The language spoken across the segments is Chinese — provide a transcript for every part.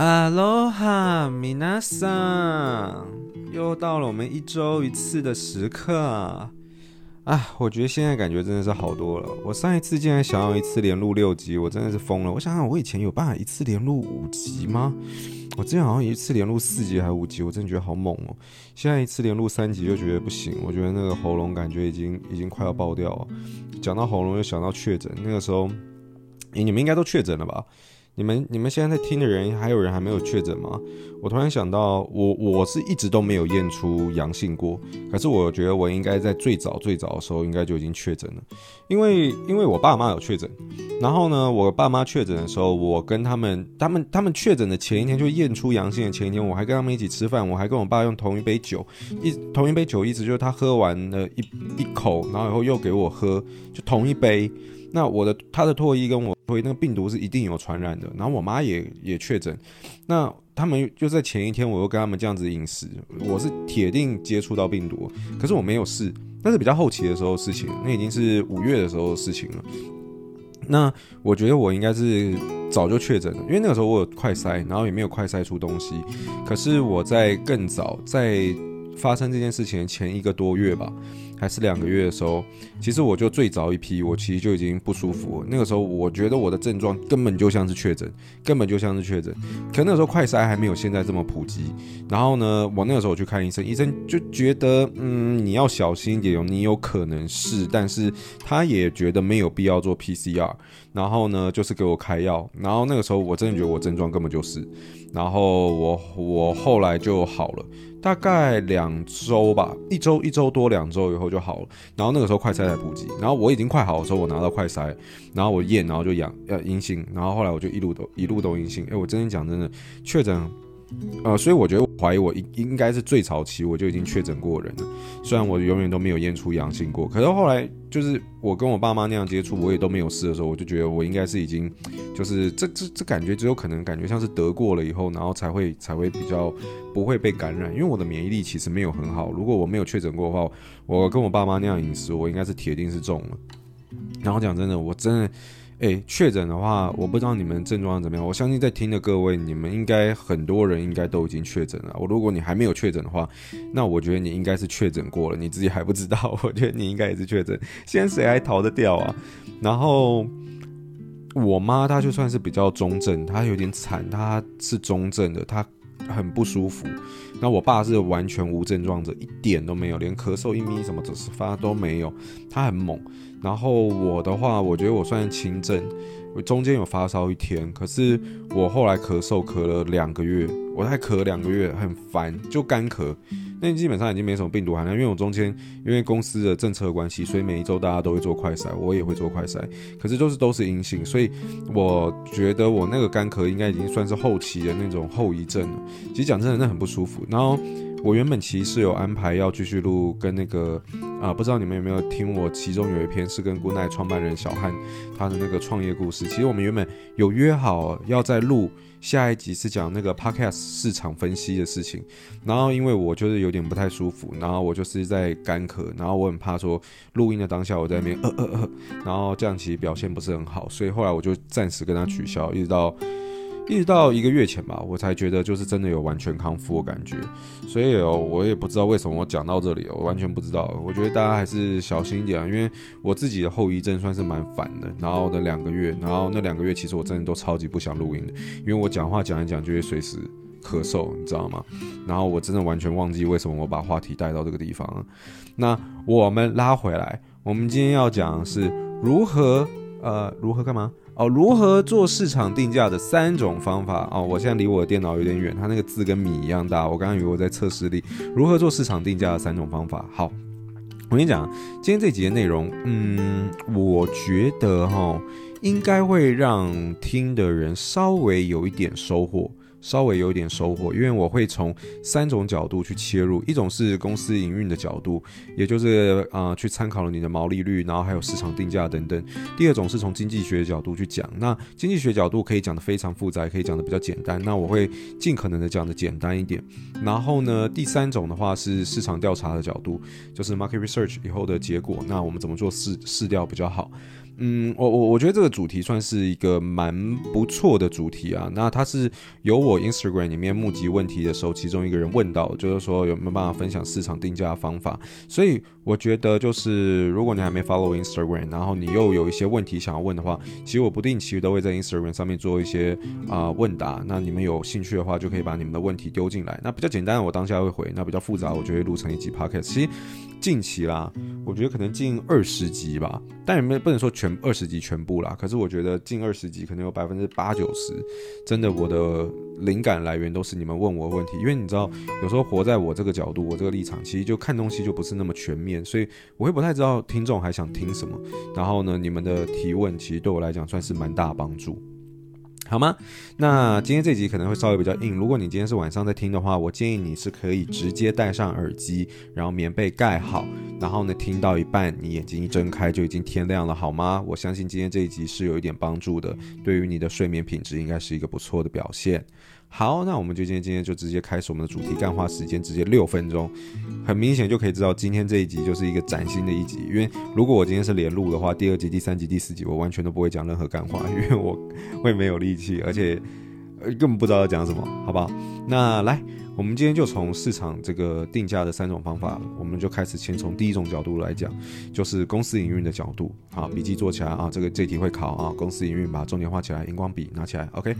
哈喽哈，米娜桑，又到了我们一周一次的时刻啊！我觉得现在感觉真的是好多了。我上一次竟然想要一次连录六集，我真的是疯了。我想想，我以前有办法一次连录五集吗？我之前好像一次连录四集还是五集，我真的觉得好猛哦。现在一次连录三集就觉得不行，我觉得那个喉咙感觉已经已经快要爆掉了。讲到喉咙又想到确诊，那个时候，欸，你们应该都确诊了吧？你们你们现在在听的人，还有人还没有确诊吗？我突然想到，我我是一直都没有验出阳性过，可是我觉得我应该在最早最早的时候应该就已经确诊了，因为因为我爸妈有确诊，然后呢，我爸妈确诊的时候，我跟他们他们他们确诊的前一天就验出阳性的前一天，我还跟他们一起吃饭，我还跟我爸用同一杯酒，一同一杯酒，意思就是他喝完了一一口，然后以后又给我喝，就同一杯。那我的他的唾液跟我所以那个病毒是一定有传染的，然后我妈也也确诊，那他们就在前一天我又跟他们这样子饮食，我是铁定接触到病毒，可是我没有事，那是比较后期的时候事情，那已经是五月的时候事情了。那我觉得我应该是早就确诊了，因为那个时候我有快筛，然后也没有快筛出东西，可是我在更早在发生这件事情前一个多月吧。还是两个月的时候，其实我就最早一批，我其实就已经不舒服。那个时候，我觉得我的症状根本就像是确诊，根本就像是确诊。可那时候快筛还没有现在这么普及。然后呢，我那个时候去看医生，医生就觉得，嗯，你要小心一点，你有可能是，但是他也觉得没有必要做 PCR。然后呢，就是给我开药。然后那个时候，我真的觉得我症状根本就是。然后我我后来就好了。大概两周吧，一周一周多两周以后就好了。然后那个时候快筛才普及，然后我已经快好的时候，我拿到快筛，然后我验，然后就阳呃阴性，然后后来我就一路都一路都阴性。哎，我真的讲真的，确诊。呃，所以我觉得怀疑我应应该是最早期我就已经确诊过人了，虽然我永远都没有验出阳性过，可是后来就是我跟我爸妈那样接触，我也都没有事的时候，我就觉得我应该是已经就是这这这感觉只有可能感觉像是得过了以后，然后才会才会比较不会被感染，因为我的免疫力其实没有很好，如果我没有确诊过的话，我跟我爸妈那样饮食，我应该是铁定是中了。然后讲真的，我真的。诶，确诊的话，我不知道你们症状怎么样。我相信在听的各位，你们应该很多人应该都已经确诊了。我如果你还没有确诊的话，那我觉得你应该是确诊过了，你自己还不知道。我觉得你应该也是确诊。现在谁还逃得掉啊？然后我妈她就算是比较中症，她有点惨，她是中症的，她很不舒服。那我爸是完全无症状者，一点都没有，连咳嗽一咪什么只是发都没有，他很猛。然后我的话，我觉得我算轻症，我中间有发烧一天，可是我后来咳嗽咳了两个月，我才咳两个月，很烦，就干咳。那基本上已经没什么病毒含量，因为我中间因为公司的政策关系，所以每一周大家都会做快筛，我也会做快筛，可是就是都是阴性，所以我觉得我那个干咳应该已经算是后期的那种后遗症了。其实讲真的，那很不舒服。然后。我原本其实是有安排要继续录跟那个啊、呃，不知道你们有没有听我其中有一篇是跟 Goodnight 创办人小汉他的那个创业故事。其实我们原本有约好要在录下一集是讲那个 Podcast 市场分析的事情，然后因为我就是有点不太舒服，然后我就是在干咳，然后我很怕说录音的当下我在那边呃呃呃，然后这样其实表现不是很好，所以后来我就暂时跟他取消，一直到。一直到一个月前吧，我才觉得就是真的有完全康复的感觉，所以哦，我也不知道为什么我讲到这里，我完全不知道。我觉得大家还是小心一点啊，因为我自己的后遗症算是蛮烦的。然后的两个月，然后那两个月其实我真的都超级不想录音的，因为我讲话讲一讲就会随时咳嗽，你知道吗？然后我真的完全忘记为什么我把话题带到这个地方。那我们拉回来，我们今天要讲是如何呃如何干嘛？哦，如何做市场定价的三种方法哦。我现在离我的电脑有点远，它那个字跟米一样大。我刚刚以为我在测试力。如何做市场定价的三种方法？好，我跟你讲，今天这集的内容，嗯，我觉得哈，应该会让听的人稍微有一点收获。稍微有一点收获，因为我会从三种角度去切入，一种是公司营运的角度，也就是啊、去参考了你的毛利率，然后还有市场定价等等。第二种是从经济学角度去讲，那经济学角度可以讲得非常复杂，可以讲得比较简单，那我会尽可能的讲得简单一点。然后呢，第三种的话是市场调查的角度，就是 market research 以后的结果，那我们怎么做市市调比较好？嗯，我我我觉得这个主题算是一个蛮不错的主题啊。那它是由我 Instagram 里面募集问题的时候，其中一个人问到，就是说有没有办法分享市场定价的方法。所以我觉得就是如果你还没 follow Instagram，然后你又有一些问题想要问的话，其实我不定期都会在 Instagram 上面做一些啊、问答。那你们有兴趣的话，就可以把你们的问题丢进来。那比较简单，我当下会回；那比较复杂，我就会录成一集 podcast。其实近期啦，我觉得可能近二十集吧，但也没不能说全。二十集全部啦，可是我觉得近二十集可能有百分之八九十，真的我的灵感来源都是你们问我的问题，因为你知道，有时候活在我这个角度，我这个立场，其实就看东西就不是那么全面，所以我会不太知道听众还想听什么。然后呢，你们的提问其实对我来讲算是蛮大帮助。好吗？那今天这集可能会稍微比较硬。如果你今天是晚上在听的话，我建议你是可以直接戴上耳机，然后棉被盖好，然后呢，听到一半，你眼睛一睁开就已经天亮了，好吗？我相信今天这一集是有一点帮助的，对于你的睡眠品质应该是一个不错的表现。好，那我们就今天今天就直接开始我们的主题，干话时间直接六分钟，很明显就可以知道今天这一集就是一个崭新的一集。因为如果我今天是连录的话，第二集、第三集、第四集我完全都不会讲任何干话，因为我 会没有力气，而且呃根本不知道要讲什么，好不好？那来。我们今天就从市场这个定价的三种方法，我们就开始先从第一种角度来讲，就是公司营运的角度。好，笔记做起来啊，这个这题会考啊。公司营运把重点画起来，荧光笔拿起来，OK。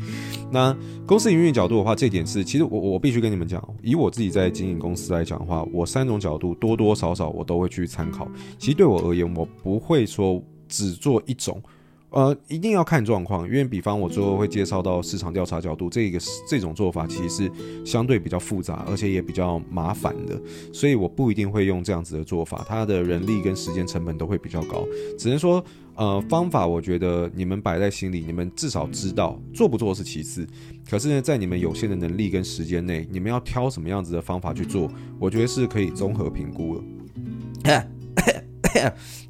那公司营运角度的话，这点是其实我我必须跟你们讲，以我自己在经营公司来讲的话，我三种角度多多少少我都会去参考。其实对我而言，我不会说只做一种。呃，一定要看状况，因为比方我最后会介绍到市场调查角度，这个这种做法其实是相对比较复杂，而且也比较麻烦的，所以我不一定会用这样子的做法，它的人力跟时间成本都会比较高。只能说，呃，方法我觉得你们摆在心里，你们至少知道做不做是其次，可是呢，在你们有限的能力跟时间内，你们要挑什么样子的方法去做，我觉得是可以综合评估的。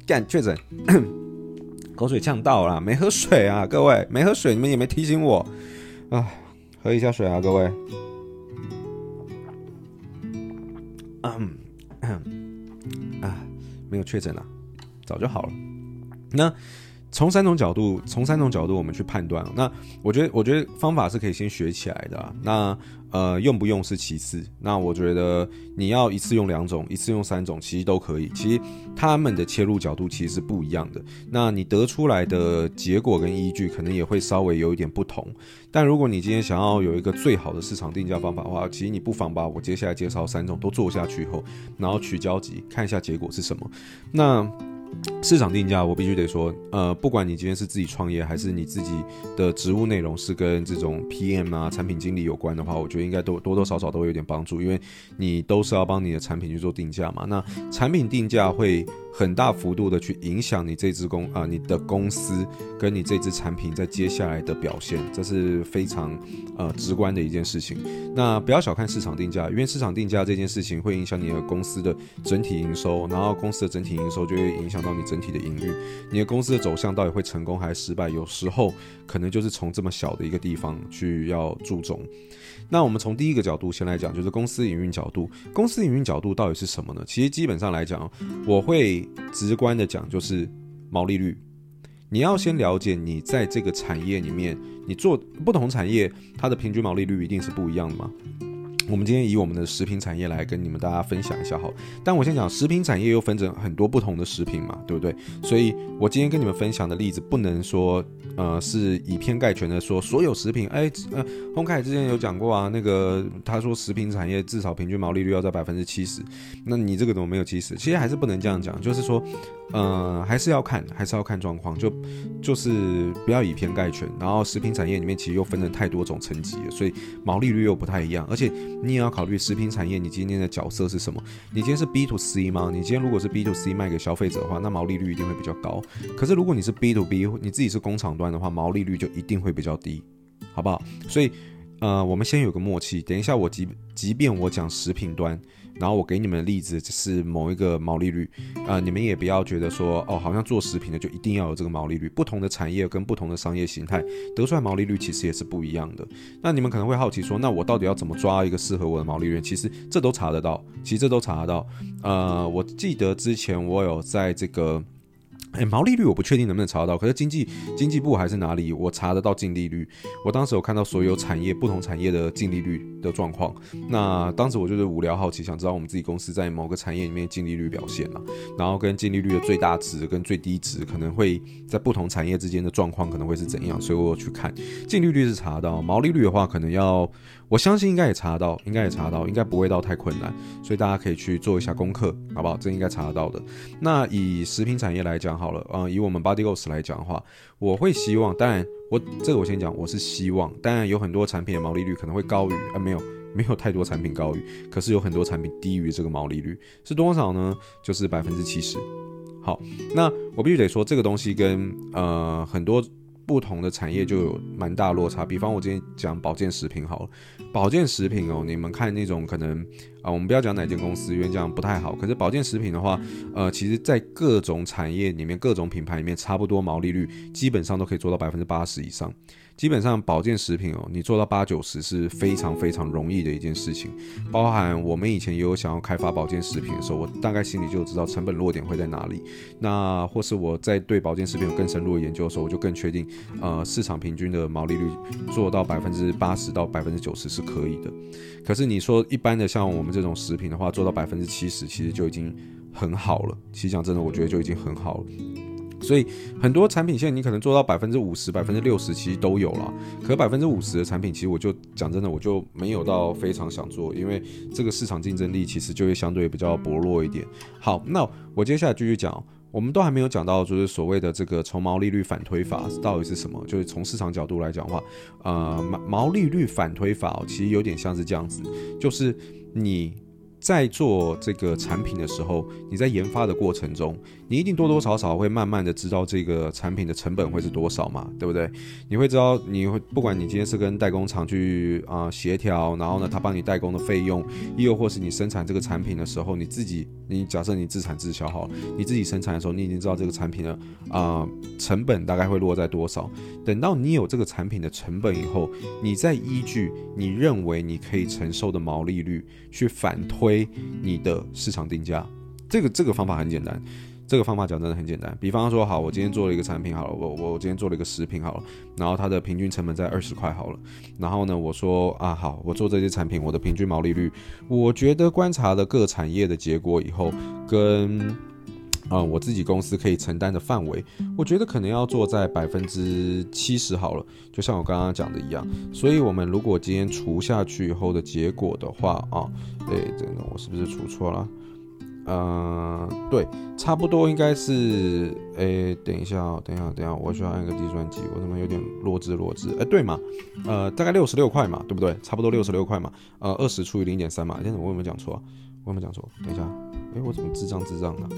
干确诊。口水呛到了，没喝水啊，各位没喝水，你们也没提醒我啊，喝一下水啊，各位。嗯，啊，没有确诊啊，早就好了。那从三种角度，从三种角度我们去判断。那我觉得，我觉得方法是可以先学起来的啊。那呃，用不用是其次。那我觉得你要一次用两种，一次用三种，其实都可以。其实他们的切入角度其实是不一样的。那你得出来的结果跟依据可能也会稍微有一点不同。但如果你今天想要有一个最好的市场定价方法的话，其实你不妨把我接下来介绍三种都做下去以后，然后取交集，看一下结果是什么。那。市场定价，我必须得说，呃，不管你今天是自己创业，还是你自己的职务内容是跟这种 PM 啊、产品经理有关的话，我觉得应该都多多少少都会有点帮助，因为你都是要帮你的产品去做定价嘛。那产品定价会很大幅度的去影响你这支公啊、你的公司跟你这支产品在接下来的表现，这是非常呃直观的一件事情。那不要小看市场定价，因为市场定价这件事情会影响你的公司的整体营收，然后公司的整体营收就会影响到你整体的营运，你的公司的走向到底会成功还是失败，有时候可能就是从这么小的一个地方去要注重。那我们从第一个角度先来讲，就是公司营运角度。公司营运角度到底是什么呢？其实基本上来讲，我会直观的讲，就是毛利率。你要先了解你在这个产业里面，你做不同产业，它的平均毛利率一定是不一样的嘛。我们今天以我们的食品产业来跟你们大家分享一下好，但我先讲食品产业又分成很多不同的食品嘛，对不对？所以我今天跟你们分享的例子不能说呃是以偏概全的说所有食品，哎呃，洪凯之前有讲过啊，那个他说食品产业至少平均毛利率要在百分之七十，那你这个怎么没有七十？其实还是不能这样讲，就是说呃还是要看还是要看状况，就就是不要以偏概全。然后食品产业里面其实又分了太多种层级了，所以毛利率又不太一样，而且。你也要考虑食品产业，你今天的角色是什么？你今天是 B to C 吗？你今天如果是 B to C 卖给消费者的话，那毛利率一定会比较高。可是如果你是 B to B，你自己是工厂端的话，毛利率就一定会比较低，好不好？所以，呃，我们先有个默契。等一下，我即即便我讲食品端。然后我给你们的例子是某一个毛利率，啊、你们也不要觉得说哦，好像做食品的就一定要有这个毛利率。不同的产业跟不同的商业形态得出来毛利率其实也是不一样的。那你们可能会好奇说，那我到底要怎么抓一个适合我的毛利率？其实这都查得到，其实这都查得到。呃，我记得之前我有在这个哎，毛利率我不确定能不能查得到，可是经济经济部还是哪里，我查得到净利率。我当时有看到所有产业不同产业的净利率的状况。那当时我就是无聊好奇，想知道我们自己公司在某个产业里面净利率表现了，然后跟净利率的最大值跟最低值可能会在不同产业之间的状况可能会是怎样，所以我有去看净利率是查到，毛利率的话可能要。我相信应该也查得到，应该也查得到，应该不会到太困难，所以大家可以去做一下功课，好不好？这应该查得到的。那以食品产业来讲好了，嗯、以我们 Body Goals 来讲的话，我会希望，当然我这个我先讲，我是希望，当然有很多产品的毛利率可能会高于，啊、没有没有太多产品高于，可是有很多产品低于这个毛利率是多少呢？就是百分之七十。好，那我必须得说这个东西跟呃很多。不同的产业就有蛮大落差，比方我今天讲保健食品好了，保健食品哦，你们看那种可能啊，我们不要讲哪间公司，因为这样不太好。可是保健食品的话，呃，其实在各种产业里面，各种品牌里面，差不多毛利率基本上都可以做到百分之八十以上。基本上保健食品哦，你做到八九十是非常非常容易的一件事情。包含我们以前也有想要开发保健食品的时候，我大概心里就知道成本落点会在哪里。那或是我在对保健食品有更深入的研究的时候，我就更确定，呃，市场平均的毛利率做到百分之八十到百分之九十是可以的。可是你说一般的像我们这种食品的话，做到百分之七十其实就已经很好了。其实讲真的，我觉得就已经很好了。所以很多产品线你可能做到百分之五十、百分之六十，其实都有了。可百分之五十的产品，其实我就讲真的，我就没有到非常想做，因为这个市场竞争力其实就会相对比较薄弱一点。好，那我接下来继续讲，我们都还没有讲到，就是所谓的这个从毛利率反推法到底是什么？就是从市场角度来讲的话，呃，毛毛利率反推法其实有点像是这样子，就是你。在做这个产品的时候，你在研发的过程中，你一定多多少少会慢慢的知道这个产品的成本会是多少嘛，对不对？你会知道，你会不管你今天是跟代工厂去啊协调，然后呢，他帮你代工的费用，又或是你生产这个产品的时候，你自己，你假设你自产自销好了，你自己生产的时候，你已经知道这个产品的啊成本大概会落在多少。等到你有这个产品的成本以后，你再依据你认为你可以承受的毛利率去反推。你的市场定价，这个这个方法很简单，这个方法讲真的很简单。比方说，好，我今天做了一个产品，好了，我我今天做了一个食品，好了，然后它的平均成本在二十块，好了，然后呢，我说啊，好，我做这些产品，我的平均毛利率，我觉得观察了各产业的结果以后，跟。啊、嗯，我自己公司可以承担的范围，我觉得可能要做在百分之七十好了，就像我刚刚讲的一样。所以，我们如果今天除下去以后的结果的话啊，对，这个我是不是除错了？嗯，对，差不多应该是，哎，等一下，等一下，等一下，我需要按个计算机，我怎么有点弱智弱智？哎，对嘛，呃，大概六十六块嘛，对不对？差不多六十六块嘛，呃，二十除以零点三嘛。现在我有没有讲错？我有没有讲错？等一下，哎，我怎么智障智障的？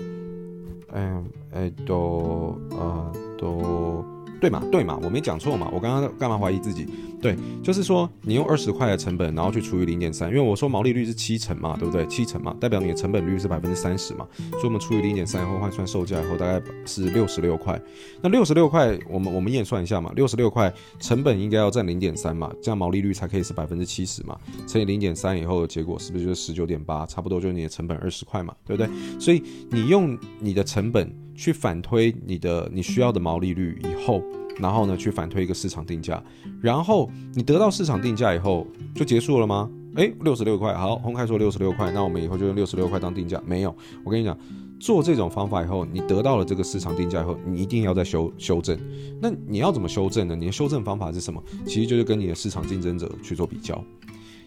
嗯，哎，都，呃，都。对嘛，对嘛，我没讲错嘛，我刚刚干嘛怀疑自己？对，就是说你用二十块的成本，然后去除以零点三，因为我说毛利率是七成嘛，对不对？七成嘛，代表你的成本率是百分之三十嘛，所以我们除以零点三以后换算售价以后，大概是六十六块。那六十六块，我们我们验算一下嘛，六十六块成本应该要占零点三嘛，这样毛利率才可以是百分之七十嘛，乘以零点三以后的结果是不是就是十九点八？差不多就是你的成本二十块嘛，对不对？所以你用你的成本。去反推你的你需要的毛利率以后，然后呢，去反推一个市场定价，然后你得到市场定价以后就结束了吗？诶，六十六块，好，红开说六十六块，那我们以后就用六十六块当定价。没有，我跟你讲，做这种方法以后，你得到了这个市场定价以后，你一定要再修修正。那你要怎么修正呢？你的修正方法是什么？其实就是跟你的市场竞争者去做比较。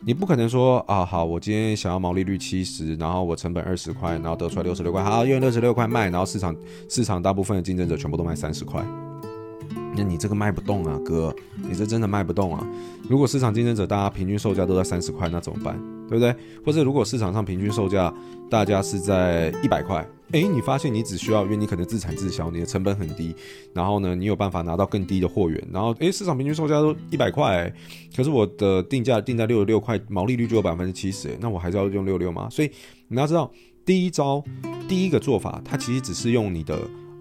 你不可能说啊，好，我今天想要毛利率七十，然后我成本二十块，然后得出来六十六块，好，用六十六块卖，然后市场市场大部分的竞争者全部都卖三十块，那你这个卖不动啊，哥，你这真的卖不动啊。如果市场竞争者大家平均售价都在三十块，那怎么办？对不对？或者如果市场上平均售价大家是在一百块。哎，你发现你只需要，因为你可能自产自销，你的成本很低，然后呢，你有办法拿到更低的货源，然后哎，市场平均售价都一百块，可是我的定价定在六十六块，毛利率就有百分之七十，那我还是要用六六吗？所以你要知道，第一招，第一个做法，它其实只是用你的。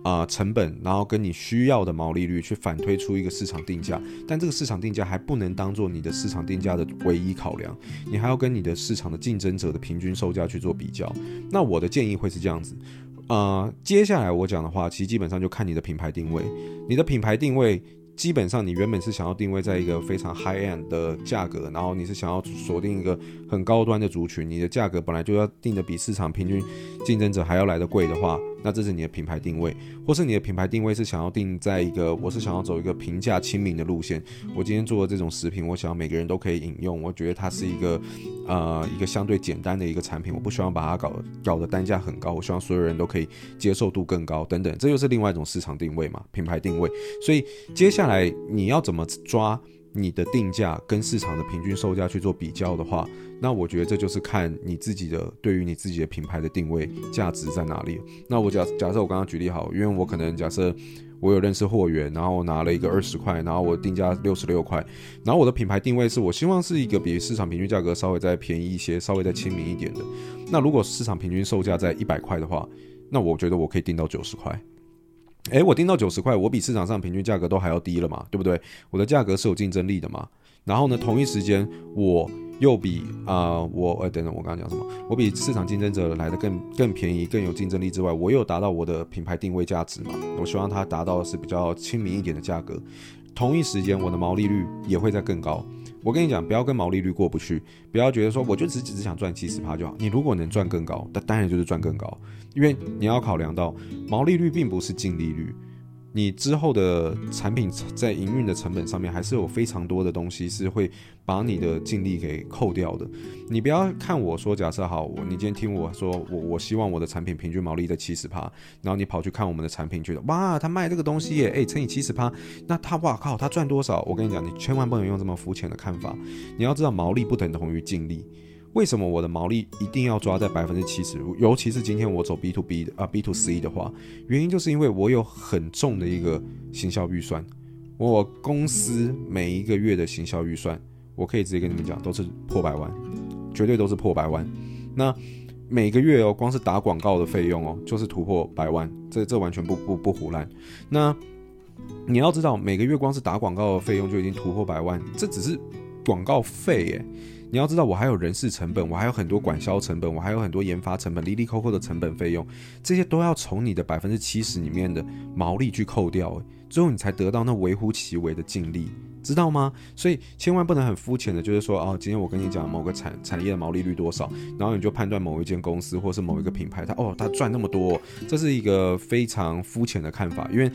啊、成本，然后跟你需要的毛利率去反推出一个市场定价，但这个市场定价还不能当做你的市场定价的唯一考量，你还要跟你的市场的竞争者的平均售价去做比较。那我的建议会是这样子，呃，接下来我讲的话，其实基本上就看你的品牌定位，你的品牌定位。基本上，你原本是想要定位在一个非常 high end 的价格，然后你是想要锁定一个很高端的族群，你的价格本来就要定的比市场平均竞争者还要来得贵的话，那这是你的品牌定位，或是你的品牌定位是想要定在一个，我是想要走一个平价亲民的路线。我今天做的这种食品，我想要每个人都可以饮用，我觉得它是一个呃一个相对简单的一个产品，我不希望把它搞搞得单价很高，我希望所有人都可以接受度更高等等，这就是另外一种市场定位嘛，品牌定位。所以接。下来你要怎么抓你的定价跟市场的平均售价去做比较的话，那我觉得这就是看你自己的对于你自己的品牌的定位价值在哪里。那我假假设我刚刚举例好，因为我可能假设我有认识货源，然后我拿了一个二十块，然后我定价六十六块，然后我的品牌定位是我希望是一个比市场平均价格稍微再便宜一些，稍微再亲民一点的。那如果市场平均售价在一百块的话，那我觉得我可以定到九十块。诶，我定到九十块，我比市场上平均价格都还要低了嘛，对不对？我的价格是有竞争力的嘛。然后呢，同一时间我又比啊、我呃，等等，我刚刚讲什么？我比市场竞争者来的更更便宜，更有竞争力之外，我又达到我的品牌定位价值嘛。我希望它达到的是比较亲民一点的价格。同一时间，我的毛利率也会再更高。我跟你讲，不要跟毛利率过不去，不要觉得说我就只只想赚七十趴就好。你如果能赚更高，那当然就是赚更高。因为你要考量到毛利率并不是净利率，你之后的产品在营运的成本上面还是有非常多的东西是会把你的净利给扣掉的。你不要看我说，假设好，我你今天听我说，我我希望我的产品平均毛利在七十趴，然后你跑去看我们的产品，觉得哇，他卖这个东西耶，诶，乘以七十趴，那他哇靠，他赚多少？我跟你讲，你千万不能用这么肤浅的看法，你要知道毛利不等同于净利。为什么我的毛利一定要抓在百分之七十？尤其是今天我走 B to B 的啊 B to C 的话，原因就是因为我有很重的一个行销预算。我公司每一个月的行销预算，我可以直接跟你们讲，都是破百万，绝对都是破百万。那每个月哦，光是打广告的费用哦，就是突破百万，这这完全不不不胡乱。那你要知道，每个月光是打广告的费用就已经突破百万，这只是广告费耶。你要知道，我还有人事成本，我还有很多管销成本，我还有很多研发成本，滴滴扣扣的成本费用，这些都要从你的百分之七十里面的毛利去扣掉，最后你才得到那微乎其微的净利。知道吗？所以千万不能很肤浅的，就是说哦，今天我跟你讲某个产产业的毛利率多少，然后你就判断某一间公司或是某一个品牌，它哦，它赚那么多，这是一个非常肤浅的看法。因为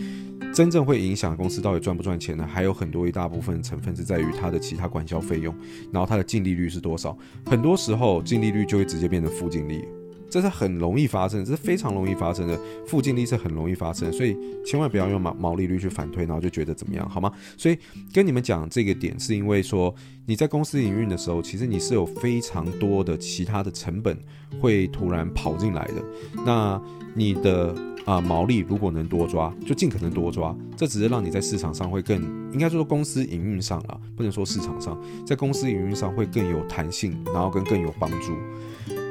真正会影响公司到底赚不赚钱呢，还有很多一大部分成分是在于它的其他管销费用，然后它的净利率是多少。很多时候净利率就会直接变成负净利。这是很容易发生，这是非常容易发生的，负净利是很容易发生，所以千万不要用毛毛利率去反推，然后就觉得怎么样，好吗？所以跟你们讲这个点，是因为说你在公司营运的时候，其实你是有非常多的其他的成本会突然跑进来的。那你的啊、毛利如果能多抓，就尽可能多抓，这只是让你在市场上会更，应该说公司营运上了，不能说市场上，在公司营运上会更有弹性，然后跟更有帮助，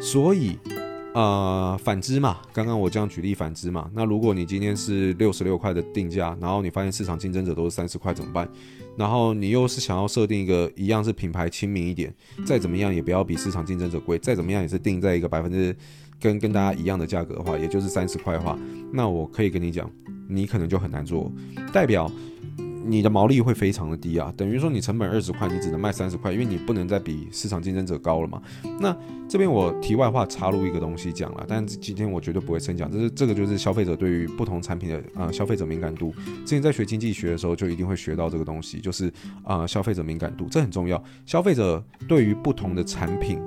所以。呃，反之嘛，刚刚我这样举例反之嘛，那如果你今天是六十六块的定价，然后你发现市场竞争者都是三十块怎么办？然后你又是想要设定一个一样是品牌亲民一点，再怎么样也不要比市场竞争者贵，再怎么样也是定在一个百分之跟跟大家一样的价格的话，也就是三十块的话，那我可以跟你讲，你可能就很难做，代表。你的毛利会非常的低啊，等于说你成本二十块，你只能卖三十块，因为你不能再比市场竞争者高了嘛。那这边我题外话插入一个东西讲了，但是今天我绝对不会深讲，这是这个就是消费者对于不同产品的啊、呃、消费者敏感度。之前在学经济学的时候就一定会学到这个东西，就是啊、消费者敏感度，这很重要。消费者对于不同的产品，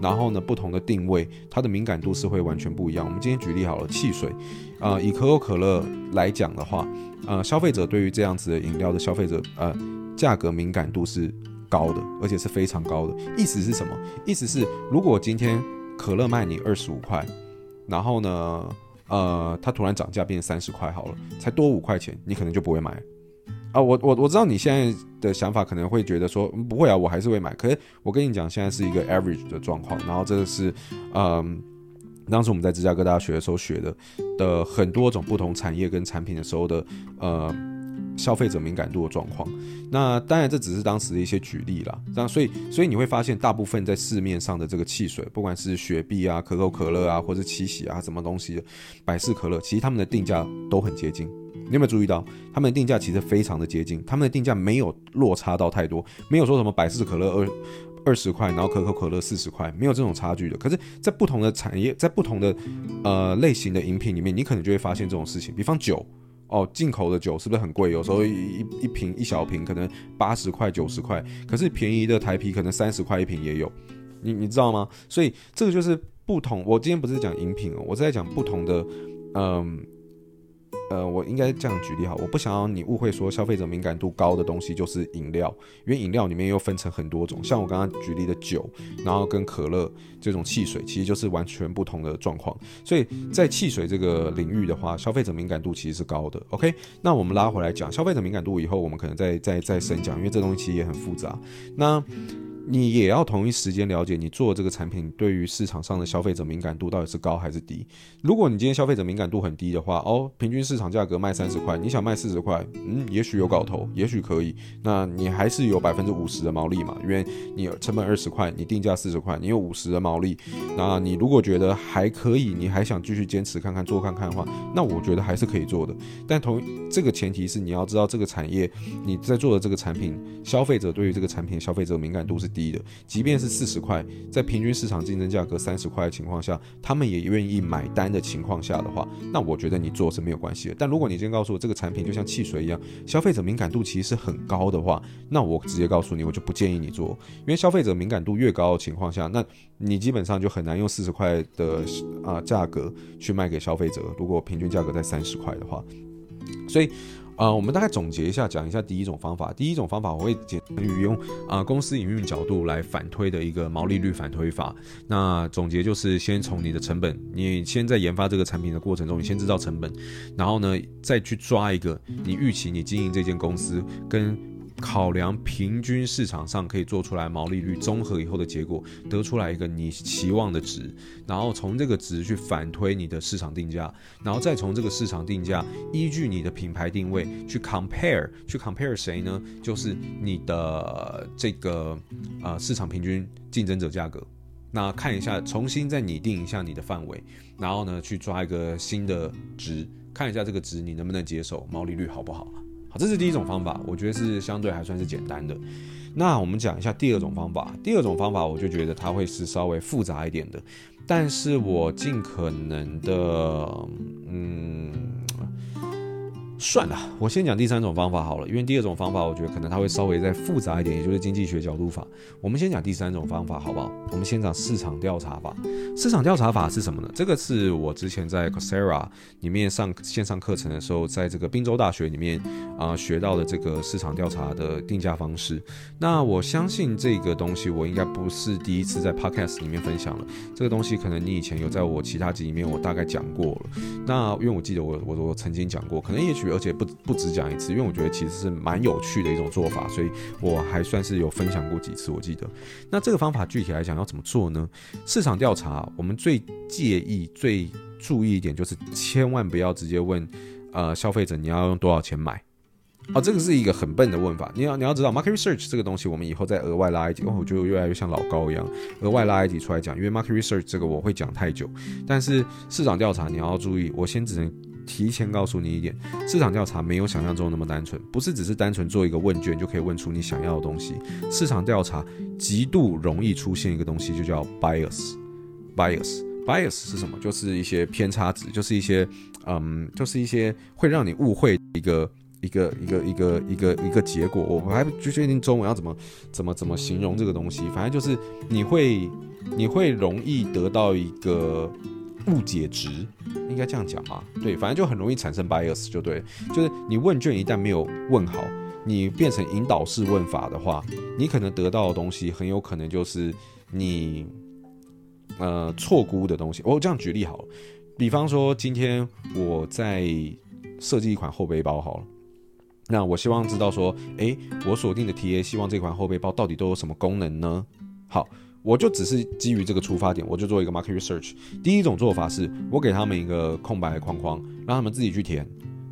然后呢不同的定位，它的敏感度是会完全不一样。我们今天举例好了，汽水，啊、呃、以可口可乐来讲的话。呃，消费者对于这样子的饮料的消费者，呃，价格敏感度是高的，而且是非常高的。意思是什么？意思是，如果今天可乐卖你二十五块，然后呢，呃，它突然涨价变三十块好了，才多五块钱，你可能就不会买。啊、我我我知道你现在的想法可能会觉得说，不会啊，我还是会买。可是我跟你讲，现在是一个 average 的状况，然后这个是，嗯、当时我们在芝加哥大学的时候学的的很多种不同产业跟产品的时候的呃消费者敏感度的状况。那当然这只是当时的一些举例啦。这样，所以所以你会发现，大部分在市面上的这个汽水，不管是雪碧啊、可口可乐啊，或者七喜啊，什么东西百事可乐，其实他们的定价都很接近。你有没有注意到，他们的定价其实非常的接近，他们的定价没有落差到太多，没有说什么百事可乐二二十块，然后可口可乐四十块，没有这种差距的。可是，在不同的产业，在不同的呃类型的饮品里面，你可能就会发现这种事情。比方酒，哦，进口的酒是不是很贵？有时候一一瓶一小瓶可能八十块、九十块，可是便宜的台啤可能三十块一瓶也有，你你知道吗？所以这个就是不同。我今天不是讲饮品哦，我是在讲不同的，嗯。呃我应该这样举例哈，我不想要你误会说消费者敏感度高的东西就是饮料，因为饮料里面又分成很多种，像我刚刚举例的酒，然后跟可乐这种汽水，其实就是完全不同的状况。所以在汽水这个领域的话，消费者敏感度其实是高的。OK，那我们拉回来讲消费者敏感度以后，我们可能再再再深讲，因为这东西其实也很复杂。那你也要同一时间了解你做这个产品对于市场上的消费者敏感度到底是高还是低。如果你今天消费者敏感度很低的话，哦，平均市场价格卖三十块，你想卖四十块，嗯，也许有搞头，也许可以。那你还是有百分之五十的毛利嘛，因为你成本二十块，你定价四十块，你有五十的毛利。那你如果觉得还可以，你还想继续坚持看看做看看的话，那我觉得还是可以做的。但同这个前提是你要知道这个产业你在做的这个产品，消费者对于这个产品消费者敏感度是低。的，即便是四十块，在平均市场竞争价格三十块的情况下，他们也愿意买单的情况下的话，那我觉得你做是没有关系的。但如果你今天告诉我这个产品就像汽水一样，消费者敏感度其实是很高的话，那我直接告诉你，我就不建议你做，因为消费者敏感度越高的情况下，那你基本上就很难用四十块的啊价格去卖给消费者。如果平均价格在三十块的话，所以。啊、我们大概总结一下，讲一下第一种方法。第一种方法，我会简于用啊、公司营运角度来反推的一个毛利率反推法。那总结就是，先从你的成本，你先在研发这个产品的过程中，你先知道成本，然后呢，再去抓一个你预期你经营这间公司跟。考量平均市场上可以做出来毛利率综合以后的结果，得出来一个你期望的值，然后从这个值去反推你的市场定价，然后再从这个市场定价依据你的品牌定位去 compare，去 compare 谁呢？就是你的这个呃市场平均竞争者价格，那看一下，重新再拟定一下你的范围，然后呢去抓一个新的值，看一下这个值你能不能接受，毛利率好不好？好，这是第一种方法，我觉得是相对还算是简单的。那我们讲一下第二种方法。第二种方法，我就觉得它会是稍微复杂一点的，但是我尽可能的，嗯。算了，我先讲第三种方法好了，因为第二种方法我觉得可能它会稍微再复杂一点，也就是经济学角度法。我们先讲第三种方法好不好？我们先讲市场调查法。市场调查法是什么呢？这个是我之前在 Coursera 里面上线上课程的时候，在这个宾州大学里面啊、学到的这个市场调查的定价方式。那我相信这个东西我应该不是第一次在 Podcast 里面分享了。这个东西可能你以前有在我其他集里面我大概讲过了。那因为我记得我我我曾经讲过，可能也许。而且不不只讲一次，因为我觉得其实是蛮有趣的一种做法，所以我还算是有分享过几次。我记得，那这个方法具体来讲要怎么做呢？市场调查，我们最介意、最注意一点就是，千万不要直接问呃消费者你要用多少钱买。哦，这个是一个很笨的问法。你要你要知道，market research 这个东西，我们以后再额外拉一集，哦，我觉得越来越像老高一样，额外拉一集出来讲，因为 market research 这个我会讲太久。但是市场调查你要注意，我先只能。提前告诉你一点，市场调查没有想象中那么单纯，不是只是单纯做一个问卷就可以问出你想要的东西。市场调查极度容易出现一个东西，就叫 bias。bias bias 是什么？就是一些偏差值，就是一些嗯，就是一些会让你误会一个一个一个一个一个一个结果。我还不确定中文要怎么怎么怎么形容这个东西，反正就是你会你会容易得到一个。误解值应该这样讲吗？对，反正就很容易产生 bias，就对，就是你问卷一旦没有问好，你变成引导式问法的话，你可能得到的东西很有可能就是你呃错估的东西。我这样举例好了，比方说今天我在设计一款后背包好了，那我希望知道说，诶，我锁定的 TA 希望这款后背包到底都有什么功能呢？好。我就只是基于这个出发点，我就做一个 market research。第一种做法是我给他们一个空白框框，让他们自己去填。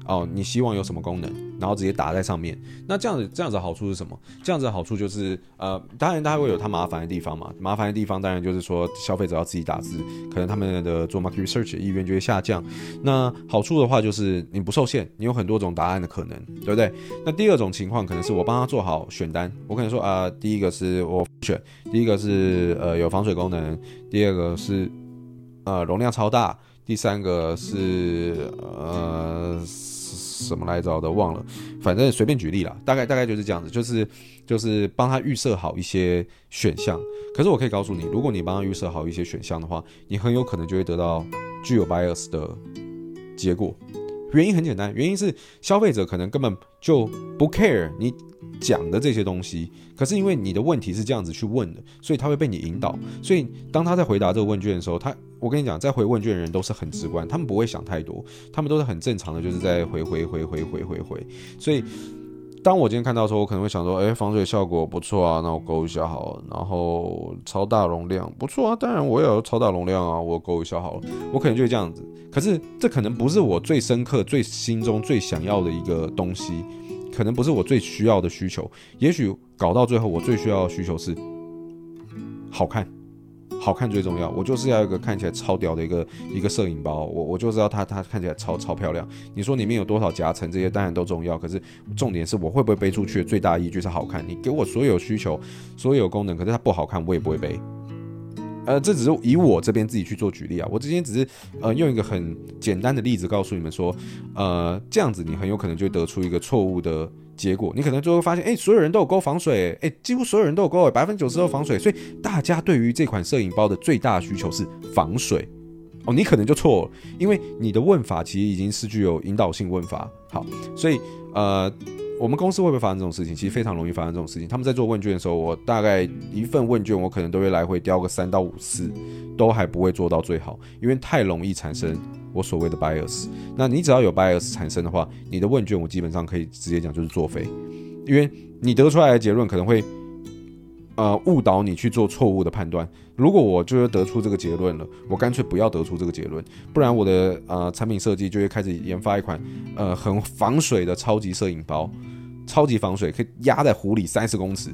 哦，你希望有什么功能，然后直接打在上面。那这样子这样子好处是什么？这样子的好处就是，呃，当然它会有它麻烦的地方嘛。麻烦的地方当然就是说，消费者要自己打字，可能他们的做 market research 的意愿就会下降。那好处的话就是你不受限，你有很多种答案的可能，对不对？那第二种情况可能是我帮他做好选单，我可能说啊、第一个是我选，第一个是呃有防水功能，第二个是呃容量超大，第三个是呃。什么来着的忘了，反正随便举例啦，大概大概就是这样子，就是就是帮他预设好一些选项。可是我可以告诉你，如果你帮他预设好一些选项的话，你很有可能就会得到具有 bias 的结果。原因很简单，原因是消费者可能根本就不 care 你讲的这些东西，可是因为你的问题是这样子去问的，所以他会被你引导。所以当他在回答这个问卷的时候，他我跟你讲，在回问卷的人都是很直观，他们不会想太多，他们都是很正常的，就是在回回回回回回回。所以当我今天看到的时候，我可能会想说，哎，防水效果不错啊，那我勾一下好了。然后超大容量不错啊，当然我也有超大容量啊，我勾一下好了。我可能就会这样子。可是这可能不是我最深刻、最心中最想要的一个东西。可能不是我最需要的需求，也许搞到最后，我最需要的需求是好看，好看最重要。我就是要一个看起来超屌的一个一个摄影包，我我就知道它它看起来超超漂亮。你说里面有多少夹层，这些当然都重要，可是重点是我会不会背出去的最大依据是好看。你给我所有需求，所有功能，可是它不好看，我也不会背。呃，这只是以我这边自己去做举例啊，我之前只是呃用一个很简单的例子告诉你们说，呃，这样子你很有可能就得出一个错误的结果，你可能就会发现，哎，所有人都有勾防水，哎，几乎所有人都有勾，百分之九十都防水，所以大家对于这款摄影包的最大需求是防水，哦，你可能就错了，因为你的问法其实已经是具有引导性问法，好，所以呃。我们公司会不会发生这种事情？其实非常容易发生这种事情。他们在做问卷的时候，我大概一份问卷，我可能都会来回雕个三到五次，都还不会做到最好，因为太容易产生我所谓的 bias。那你只要有 bias 产生的话，你的问卷我基本上可以直接讲就是作废，因为你得出来的结论可能会。呃，误导你去做错误的判断。如果我就是得出这个结论了，我干脆不要得出这个结论，不然我的呃产品设计就会开始研发一款呃很防水的超级摄影包，超级防水，可以压在湖里三十公尺，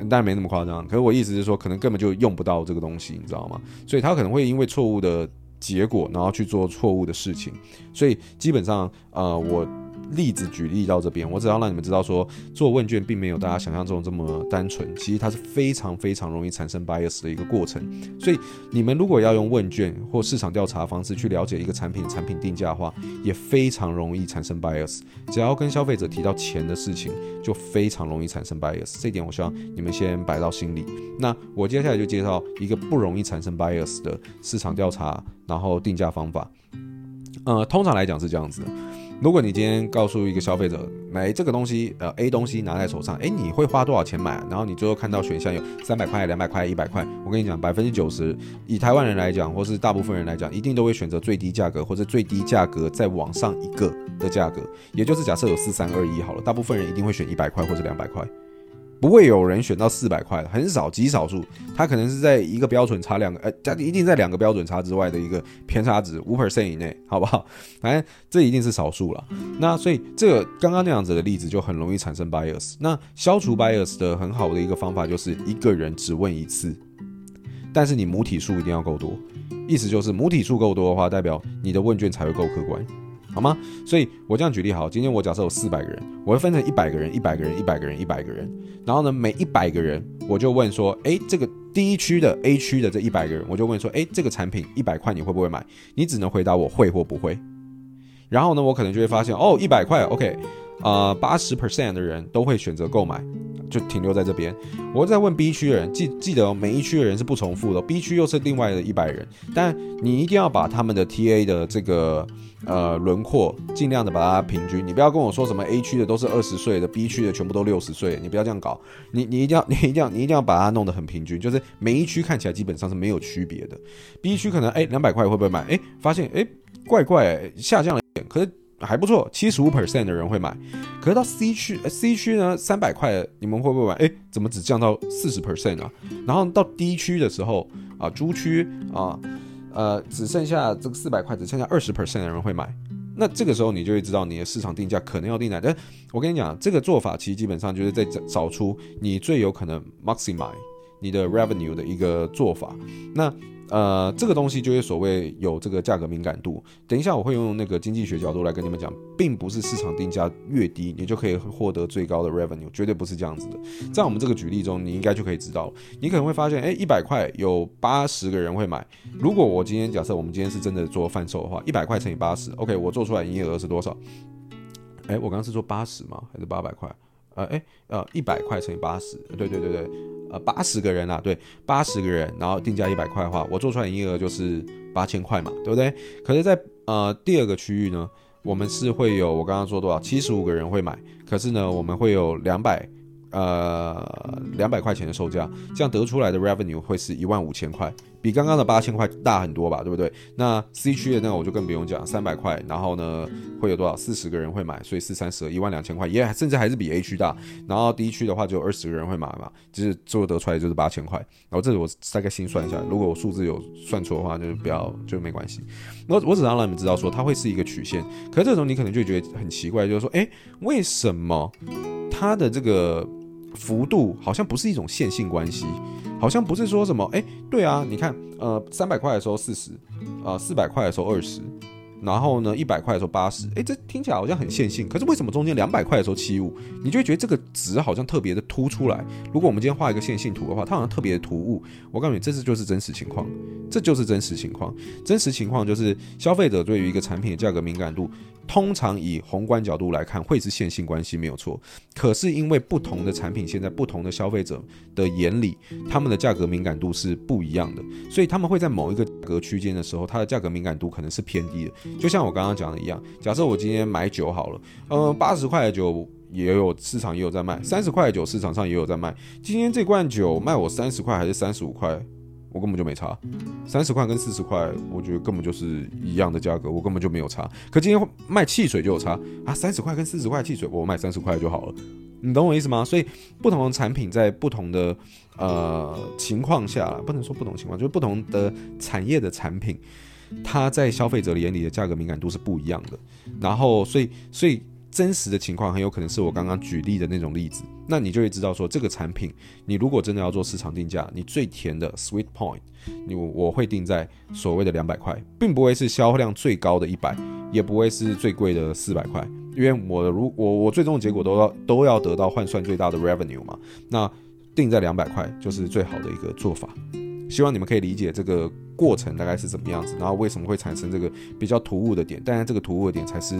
当然没那么夸张。可是我意思是说，可能根本就用不到这个东西，你知道吗？所以他可能会因为错误的结果，然后去做错误的事情。所以基本上，呃，我。例子举例到这边，我只要让你们知道说，做问卷并没有大家想象中这么单纯，其实它是非常非常容易产生 bias 的一个过程。所以你们如果要用问卷或市场调查方式去了解一个产品产品定价的话，也非常容易产生 bias。只要跟消费者提到钱的事情，就非常容易产生 bias。这点我希望你们先摆到心里。那我接下来就介绍一个不容易产生 bias 的市场调查，然后定价方法。呃，通常来讲是这样子。如果你今天告诉一个消费者买这个东西，呃，A 东西拿在手上，诶，你会花多少钱买？然后你最后看到选项有三百块、两百块、一百块，我跟你讲，百分之九十以台湾人来讲，或是大部分人来讲，一定都会选择最低价格或者最低价格再往上一个的价格，也就是假设有四三二一好了，大部分人一定会选一百块或者两百块。不会有人选到四百块的，很少极少数，他可能是在一个标准差两个，呃，加一定在两个标准差之外的一个偏差值五 percent 以内，好不好？反正这一定是少数了。那所以这个刚刚那样子的例子就很容易产生 bias。那消除 bias 的很好的一个方法就是一个人只问一次，但是你母体数一定要够多，意思就是母体数够多的话，代表你的问卷才会够客观。好吗？所以我这样举例好，今天我假设有四百个人，我会分成一百个人、一百个人、一百个人、一百个人，然后呢，每一百个人我就问说，诶，这个第一区的 A 区的这一百个人，我就问说，诶，这个产品一百块你会不会买？你只能回答我会或不会。然后呢，我可能就会发现，哦，一百块，OK，呃，八十 percent 的人都会选择购买。就停留在这边。我再问 B 区的人，记记得哦，每一区的人是不重复的。B 区又是另外的一百人，但你一定要把他们的 TA 的这个呃轮廓尽量的把它平均。你不要跟我说什么 A 区的都是二十岁的，B 区的全部都六十岁，你不要这样搞。你你一定要你一定要你一定要把它弄得很平均，就是每一区看起来基本上是没有区别的。B 区可能哎两百块会不会买？哎发现哎怪怪下降了一点，可是。还不错，七十五 percent 的人会买，可是到 C 区，C 区呢，三百块，你们会不会买？诶，怎么只降到四十 percent 啊？然后到 D 区的时候啊，猪区啊，呃，只剩下这个四百块，只剩下二十 percent 的人会买。那这个时候你就会知道你的市场定价可能要定在。但我跟你讲，这个做法其实基本上就是在找出你最有可能 maximize 你的 revenue 的一个做法。那呃，这个东西就是所谓有这个价格敏感度。等一下我会用那个经济学角度来跟你们讲，并不是市场定价越低，你就可以获得最高的 revenue，绝对不是这样子的。在我们这个举例中，你应该就可以知道，你可能会发现，诶，一百块有八十个人会买。如果我今天假设我们今天是真的做贩售的话，一百块乘以八十，OK，我做出来营业额是多少？诶，我刚刚是说八十吗？还是八百块？呃，哎，呃，一百块乘以八十，对对对对。呃，八十个人啊，对，八十个人，然后定价一百块的话，我做出来营业额就是八千块嘛，对不对？可是，在呃第二个区域呢，我们是会有我刚刚说多少，七十五个人会买，可是呢，我们会有两百。呃，两百块钱的售价，这样得出来的 revenue 会是一万五千块，比刚刚的八千块大很多吧，对不对？那 C 区的那个我就更不用讲，三百块，然后呢会有多少？四十个人会买，所以四三十二，一万两千块，也甚至还是比 A 区大。然后 D 区的话就二十个人会买嘛，就是最后得出来就是八千块。然后这里我大概心算一下，如果我数字有算错的话，就是不要就没关系。我我只让你们知道说它会是一个曲线，可是这种你可能就觉得很奇怪，就是说，哎，为什么它的这个幅度好像不是一种线性关系，好像不是说什么，哎，对啊，你看，呃，三百块的时候四十，呃，四百块的时候二十。然后呢，一百块的时候八十，哎，这听起来好像很线性。可是为什么中间两百块的时候七五，你就会觉得这个值好像特别的突出来？如果我们今天画一个线性图的话，它好像特别的突兀。我告诉你，这是就是真实情况，这就是真实情况。真实情况就是消费者对于一个产品的价格敏感度，通常以宏观角度来看会是线性关系没有错。可是因为不同的产品，现在不同的消费者的眼里，他们的价格敏感度是不一样的，所以他们会在某一个价格区间的时候，它的价格敏感度可能是偏低的。就像我刚刚讲的一样，假设我今天买酒好了，呃，八十块的酒也有市场也有在卖，三十块的酒市场上也有在卖。今天这罐酒卖我三十块还是三十五块，我根本就没差。三十块跟四十块，我觉得根本就是一样的价格，我根本就没有差。可今天卖汽水就有差啊，三十块跟四十块汽水，我卖三十块就好了。你懂我意思吗？所以不同的产品在不同的呃情况下，不能说不同情况，就是不同的产业的产品。它在消费者的眼里的价格敏感度是不一样的，然后所以所以真实的情况很有可能是我刚刚举例的那种例子，那你就会知道说这个产品，你如果真的要做市场定价，你最甜的 sweet point，你我我会定在所谓的两百块，并不会是销量最高的一百，也不会是最贵的四百块，因为我如我我最终的结果都要都要得到换算最大的 revenue 嘛，那定在两百块就是最好的一个做法，希望你们可以理解这个。过程大概是怎么样子，然后为什么会产生这个比较突兀的点？当然，这个突兀的点才是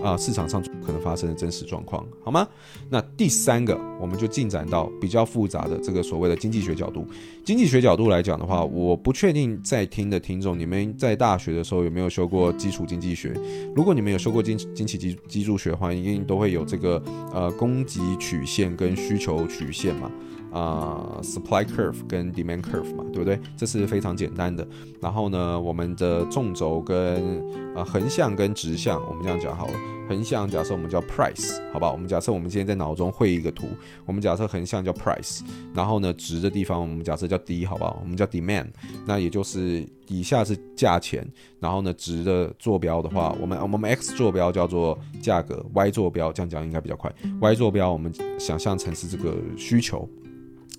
啊、市场上可能发生的真实状况，好吗？那第三个，我们就进展到比较复杂的这个所谓的经济学角度。经济学角度来讲的话，我不确定在听的听众，你们在大学的时候有没有修过基础经济学？如果你们有修过经经济基基础学的话，一定都会有这个呃供给曲线跟需求曲线嘛。啊、，supply curve 跟 demand curve 嘛，对不对？这是非常简单的。然后呢，我们的纵轴跟呃横向跟直向，我们这样讲好了。横向假设我们叫 price，好吧？我们假设我们今天在脑中绘一个图，我们假设横向叫 price，然后呢，直的地方我们假设叫 D，好不好？我们叫 demand，那也就是底下是价钱，然后呢，直的坐标的话，我们我们 x 坐标叫做价格，y 坐标这样讲应该比较快。y 坐标我们想象成是这个需求。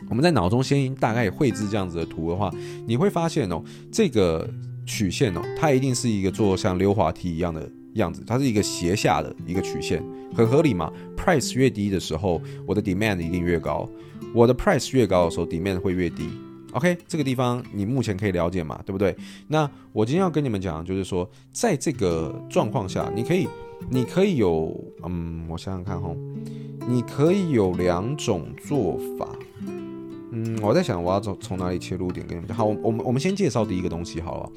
我们在脑中先大概绘制这样子的图的话，你会发现哦，这个曲线哦，它一定是一个做像溜滑梯一样的样子，它是一个斜下的一个曲线，很合理嘛。Price 越低的时候，我的 demand 一定越高；我的 price 越高的时候，demand 会越低。OK，这个地方你目前可以了解嘛，对不对？那我今天要跟你们讲，就是说，在这个状况下，你可以，你可以有，嗯，我想想看哈，你可以有两种做法。嗯，我在想我要从从哪里切入点跟你们讲。好，我们我们先介绍第一个东西好了。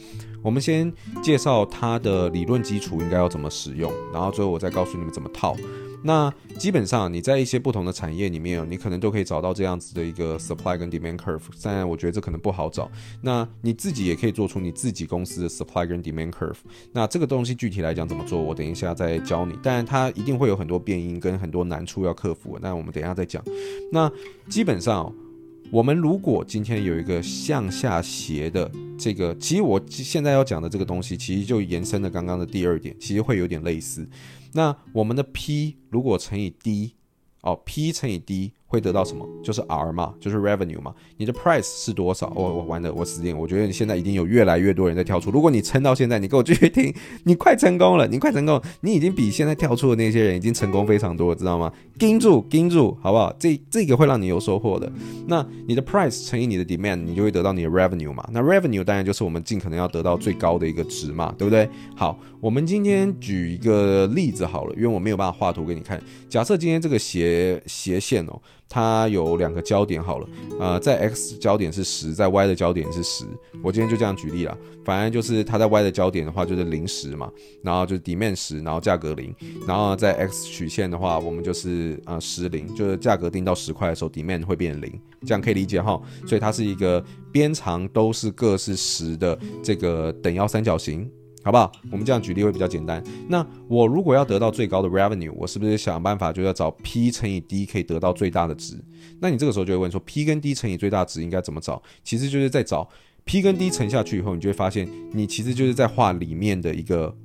我们先介绍它的理论基础应该要怎么使用，然后最后我再告诉你们怎么套。那基本上你在一些不同的产业里面，你可能都可以找到这样子的一个 supply 跟 demand curve。当然，我觉得这可能不好找。那你自己也可以做出你自己公司的 supply 跟 demand curve。那这个东西具体来讲怎么做，我等一下再教你。当然，它一定会有很多变因跟很多难处要克服。那我们等一下再讲。那基本上。我们如果今天有一个向下斜的这个，其实我现在要讲的这个东西，其实就延伸了刚刚的第二点，其实会有点类似。那我们的 P 如果乘以 D，哦，P 乘以 D。会得到什么？就是 R 嘛，就是 revenue 嘛。你的 price 是多少？我我玩的，我死定。我觉得你现在已经有越来越多人在跳出。如果你撑到现在，你给我继续听，你快成功了，你快成功，你已经比现在跳出的那些人已经成功非常多，知道吗？盯住，盯住，好不好？这这个会让你有收获的。那你的 price 乘以你的 demand，你就会得到你的 revenue 嘛。那 revenue 当然就是我们尽可能要得到最高的一个值嘛，对不对？好，我们今天举一个例子好了，因为我没有办法画图给你看。假设今天这个斜斜线哦。它有两个焦点好了，呃，在 x 焦点是十，在 y 的焦点是十。我今天就这样举例了，反正就是它在 y 的焦点的话就是零十嘛，然后就是 demand 十，然后价格零，然后在 x 曲线的话，我们就是呃十零，就是价格定到十块的时候，demand 会变零，这样可以理解哈。所以它是一个边长都是各是十的这个等腰三角形。好不好？我们这样举例会比较简单。那我如果要得到最高的 revenue，我是不是想办法就要找 P 乘以 D 可以得到最大的值？那你这个时候就会问说，P 跟 D 乘以最大值应该怎么找？其实就是在找 P 跟 D 乘下去以后，你就会发现，你其实就是在画里面的一个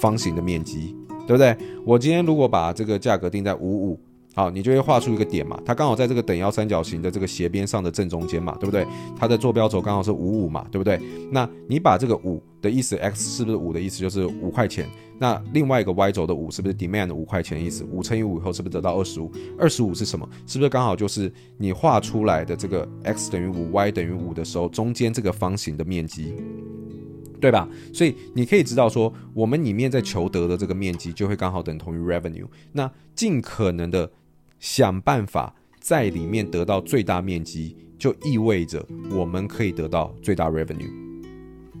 方形的面积，对不对？我今天如果把这个价格定在五五。好，你就会画出一个点嘛，它刚好在这个等腰三角形的这个斜边上的正中间嘛，对不对？它的坐标轴刚好是五五嘛，对不对？那你把这个五的意思，x 是不是五的意思就是五块钱？那另外一个 y 轴的五是不是 demand 五块钱的意思？五乘以五以后是不是得到二十五？二十五是什么？是不是刚好就是你画出来的这个 x 等于五，y 等于五的时候，中间这个方形的面积？对吧？所以你可以知道说，我们里面在求得的这个面积就会刚好等同于 revenue。那尽可能的想办法在里面得到最大面积，就意味着我们可以得到最大 revenue。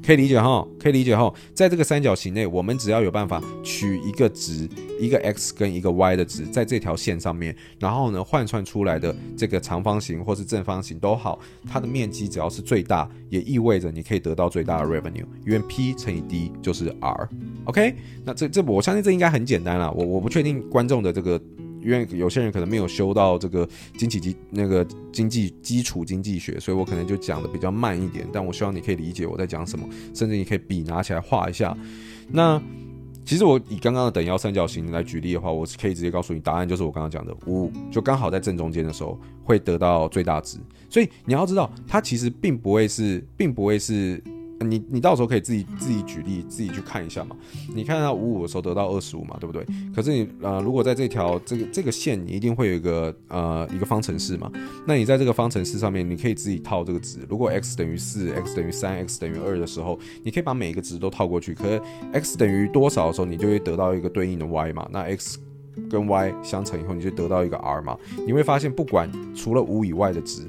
可以理解哈，可以理解哈，在这个三角形内，我们只要有办法取一个值，一个 x 跟一个 y 的值，在这条线上面，然后呢换算出来的这个长方形或是正方形都好，它的面积只要是最大，也意味着你可以得到最大的 revenue，因为 P 乘以 D 就是 R，OK？那这这我相信这应该很简单啦，我我不确定观众的这个。因为有些人可能没有修到这个经济基那个经济基础经济学，所以我可能就讲的比较慢一点。但我希望你可以理解我在讲什么，甚至你可以笔拿起来画一下。那其实我以刚刚的等腰三角形来举例的话，我是可以直接告诉你答案，就是我刚刚讲的五，就刚好在正中间的时候会得到最大值。所以你要知道，它其实并不会是，并不会是。你你到时候可以自己自己举例，自己去看一下嘛。你看到五五的时候得到二十五嘛，对不对？可是你呃，如果在这条这个这个线，你一定会有一个呃一个方程式嘛。那你在这个方程式上面，你可以自己套这个值。如果 x 等于四，x 等于三，x 等于二的时候，你可以把每一个值都套过去。可是 x 等于多少的时候，你就会得到一个对应的 y 嘛。那 x 跟 y 相乘以后，你就得到一个 r 嘛。你会发现，不管除了五以外的值，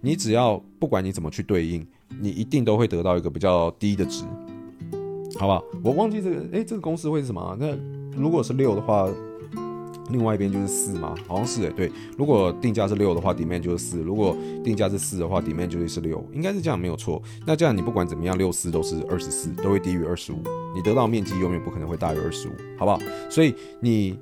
你只要不管你怎么去对应。你一定都会得到一个比较低的值，好不好？我忘记这个，诶，这个公式会是什么啊？那如果是六的话，另外一边就是四吗？好像是诶，对。如果定价是六的话底面就是四；如果定价是四的话底面就会是六，应该是这样没有错。那这样你不管怎么样，六四都是二十四，都会低于二十五。你得到面积永远不可能会大于二十五，好不好？所以你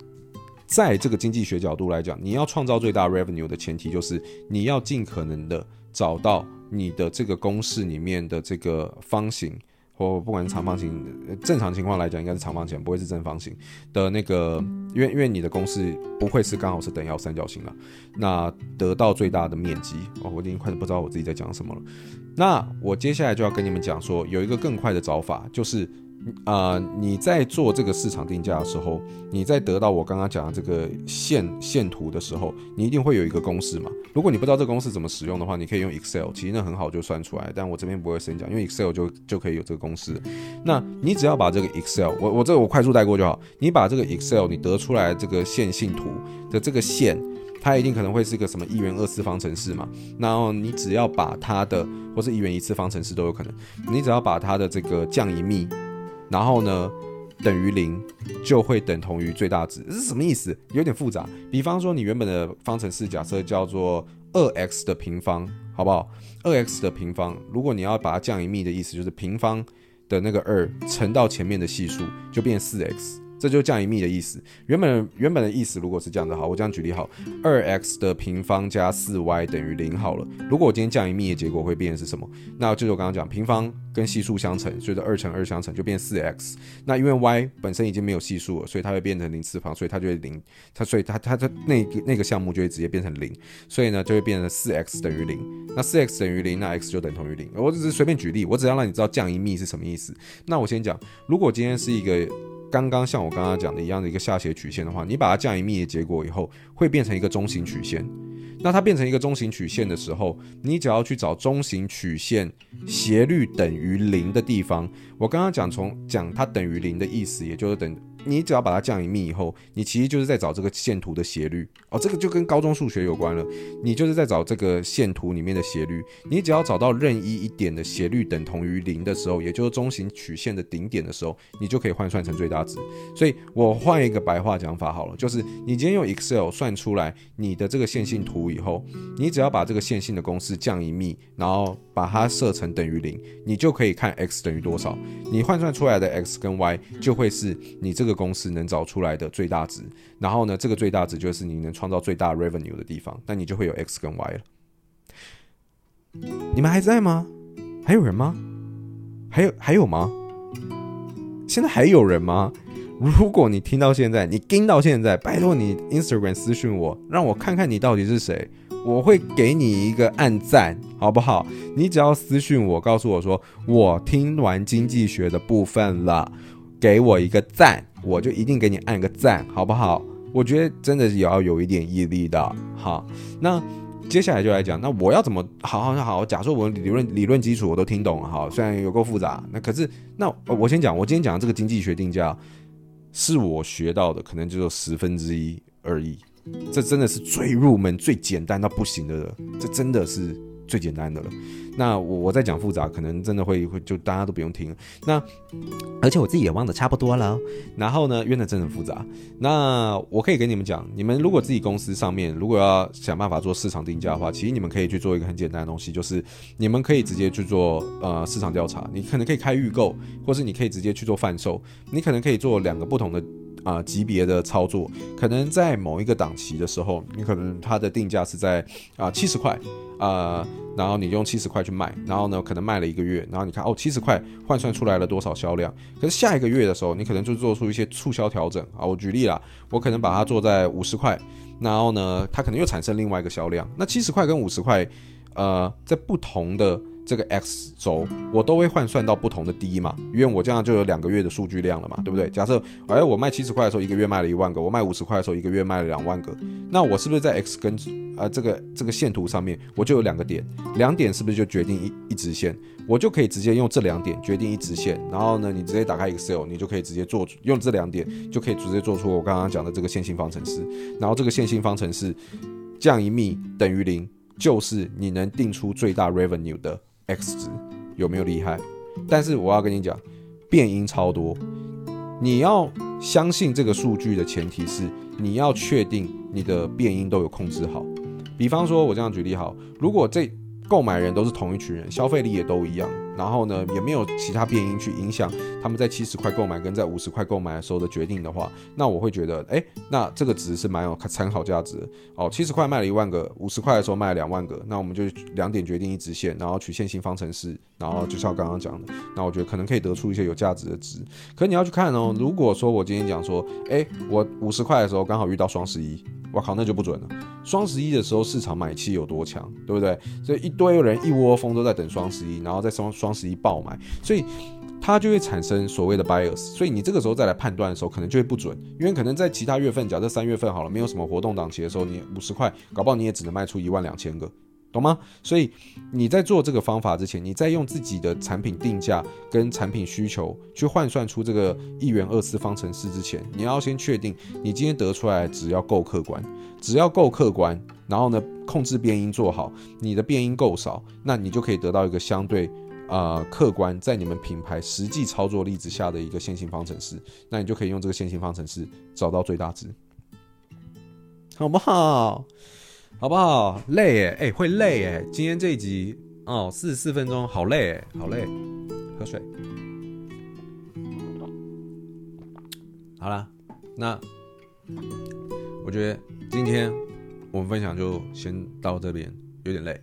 在这个经济学角度来讲，你要创造最大 revenue 的前提就是你要尽可能的找到。你的这个公式里面的这个方形，或不管是长方形，正常情况来讲应该是长方形，不会是正方形的那个，因为因为你的公式不会是刚好是等腰三角形了，那得到最大的面积哦，我已经快不知道我自己在讲什么了。那我接下来就要跟你们讲说，有一个更快的找法，就是。呃，你在做这个市场定价的时候，你在得到我刚刚讲的这个线线图的时候，你一定会有一个公式嘛。如果你不知道这个公式怎么使用的话，你可以用 Excel，其实那很好就算出来。但我这边不会深讲，因为 Excel 就就可以有这个公式。那你只要把这个 Excel，我我这个我快速带过就好。你把这个 Excel 你得出来这个线性图的这个线，它一定可能会是个什么一元二次方程式嘛。然后你只要把它的，或是一元一次方程式都有可能，你只要把它的这个降一幂。然后呢，等于零就会等同于最大值，这是什么意思？有点复杂。比方说，你原本的方程式假设叫做二 x 的平方，好不好？二 x 的平方，如果你要把它降一幂的意思，就是平方的那个二乘到前面的系数，就变四 x。这就降一幂的意思。原本原本的意思如果是这样的，好，我这样举例好，二 x 的平方加四 y 等于零好了。如果我今天降一幂的结果会变成是什么？那就是我刚刚讲，平方跟系数相乘，所以二乘二相乘就变四 x。那因为 y 本身已经没有系数了，所以它会变成零次方，所以它就会零，它所以它它它那个那个项目就会直接变成零，所以呢就会变成四 x 等于零。那四 x 等于零，那 x 就等同于零。我只是随便举例，我只要让你知道降一幂是什么意思。那我先讲，如果今天是一个。刚刚像我刚刚讲的一样的一个下斜曲线的话，你把它降一幂的结果以后，会变成一个中型曲线。那它变成一个中型曲线的时候，你只要去找中型曲线斜率等于零的地方。我刚刚讲从讲它等于零的意思，也就是等。你只要把它降一幂以后，你其实就是在找这个线图的斜率哦，这个就跟高中数学有关了。你就是在找这个线图里面的斜率，你只要找到任意一点的斜率等同于零的时候，也就是中型曲线的顶点的时候，你就可以换算成最大值。所以我换一个白话讲法好了，就是你今天用 Excel 算出来你的这个线性图图以后，你只要把这个线性的公式降一幂，然后把它设成等于零，你就可以看 x 等于多少，你换算出来的 x 跟 y 就会是你这个。公式能找出来的最大值，然后呢，这个最大值就是你能创造最大 revenue 的地方，那你就会有 x 跟 y 了。你们还在吗？还有人吗？还有还有吗？现在还有人吗？如果你听到现在，你听到现在，拜托你 Instagram 私讯我，让我看看你到底是谁，我会给你一个按赞，好不好？你只要私讯我，告诉我说我听完经济学的部分了，给我一个赞。我就一定给你按个赞，好不好？我觉得真的是要有一点毅力的。好，那接下来就来讲，那我要怎么好好好好？假设我理论理论基础我都听懂了，哈，虽然有够复杂，那可是那我先讲，我今天讲的这个经济学定价是我学到的，可能只有十分之一而已。这真的是最入门、最简单到不行的了，这真的是最简单的了。那我我再讲复杂，可能真的会会就大家都不用听。那而且我自己也忘得差不多了。然后呢，因为真的很复杂。那我可以跟你们讲，你们如果自己公司上面如果要想办法做市场定价的话，其实你们可以去做一个很简单的东西，就是你们可以直接去做呃市场调查。你可能可以开预购，或是你可以直接去做贩售。你可能可以做两个不同的啊、级别的操作。可能在某一个档期的时候，你可能它的定价是在啊七十块。呃，然后你用七十块去卖，然后呢，可能卖了一个月，然后你看哦，七十块换算出来了多少销量？可是下一个月的时候，你可能就做出一些促销调整啊。我举例啦，我可能把它做在五十块，然后呢，它可能又产生另外一个销量。那七十块跟五十块，呃，在不同的。这个 X 轴我都会换算到不同的 D 嘛，因为我这样就有两个月的数据量了嘛，对不对？假设哎，我卖七十块的时候一个月卖了一万个，我卖五十块的时候一个月卖了两万个，那我是不是在 X 跟呃这个这个线图上面我就有两个点，两点是不是就决定一一直线？我就可以直接用这两点决定一直线，然后呢，你直接打开 Excel，你就可以直接做用这两点就可以直接做出我刚刚讲的这个线性方程式，然后这个线性方程式降一幂等于零，就是你能定出最大 revenue 的 X 值。有没有厉害？但是我要跟你讲，变音超多。你要相信这个数据的前提是，你要确定你的变音都有控制好。比方说，我这样举例好，如果这购买人都是同一群人，消费力也都一样，然后呢，也没有其他变因去影响他们在七十块购买跟在五十块购买的时候的决定的话，那我会觉得，哎，那这个值是蛮有参考价值的哦。七十块卖了一万个，五十块的时候卖了两万个，那我们就两点决定一直线，然后取线性方程式，然后就像刚刚讲的，那我觉得可能可以得出一些有价值的值。可你要去看哦，如果说我今天讲说，哎，我五十块的时候刚好遇到双十一。我靠，那就不准了。双十一的时候，市场买气有多强，对不对？所以一堆人一窝蜂都在等双十一，然后在双双十一爆买，所以它就会产生所谓的 bias。所以你这个时候再来判断的时候，可能就会不准，因为可能在其他月份，假设三月份好了，没有什么活动档期的时候，你五十块，搞不好你也只能卖出一万两千个。懂吗？所以你在做这个方法之前，你在用自己的产品定价跟产品需求去换算出这个一元二次方程式之前，你要先确定你今天得出来只要够客观，只要够客观，然后呢，控制变音做好，你的变音够少，那你就可以得到一个相对呃客观，在你们品牌实际操作例子下的一个线性方程式，那你就可以用这个线性方程式找到最大值，好不好？好不好？累哎，哎，会累哎。今天这一集哦，四十四分钟，好累哎，好累。喝水。好啦，那我觉得今天我们分享就先到这边，有点累。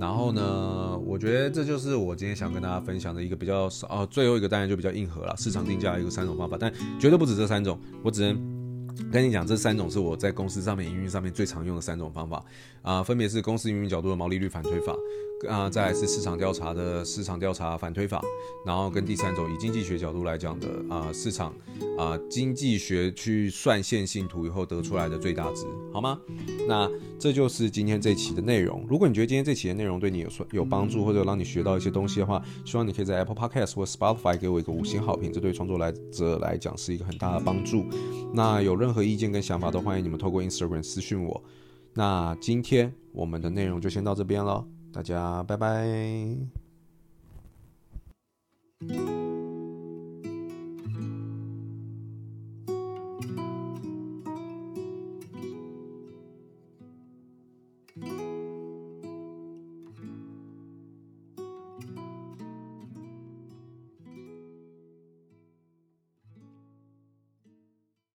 然后呢，我觉得这就是我今天想跟大家分享的一个比较少哦，最后一个当然就比较硬核了，市场定价一个三种方法，但绝对不止这三种，我只能。跟你讲，这三种是我在公司上面营运上面最常用的三种方法啊、分别是公司营运角度的毛利率反推法，啊、再来是市场调查的市场调查反推法，然后跟第三种以经济学角度来讲的啊、市场啊、呃、经济学去算线性图以后得出来的最大值，好吗？那这就是今天这期的内容。如果你觉得今天这期的内容对你有有帮助，或者让你学到一些东西的话，希望你可以在 Apple Podcast 或 Spotify 给我一个五星好评，这对创作来者来讲是一个很大的帮助。那有任何意见跟想法都欢迎你们透过 Instagram 私讯我。那今天我们的内容就先到这边了，大家拜拜。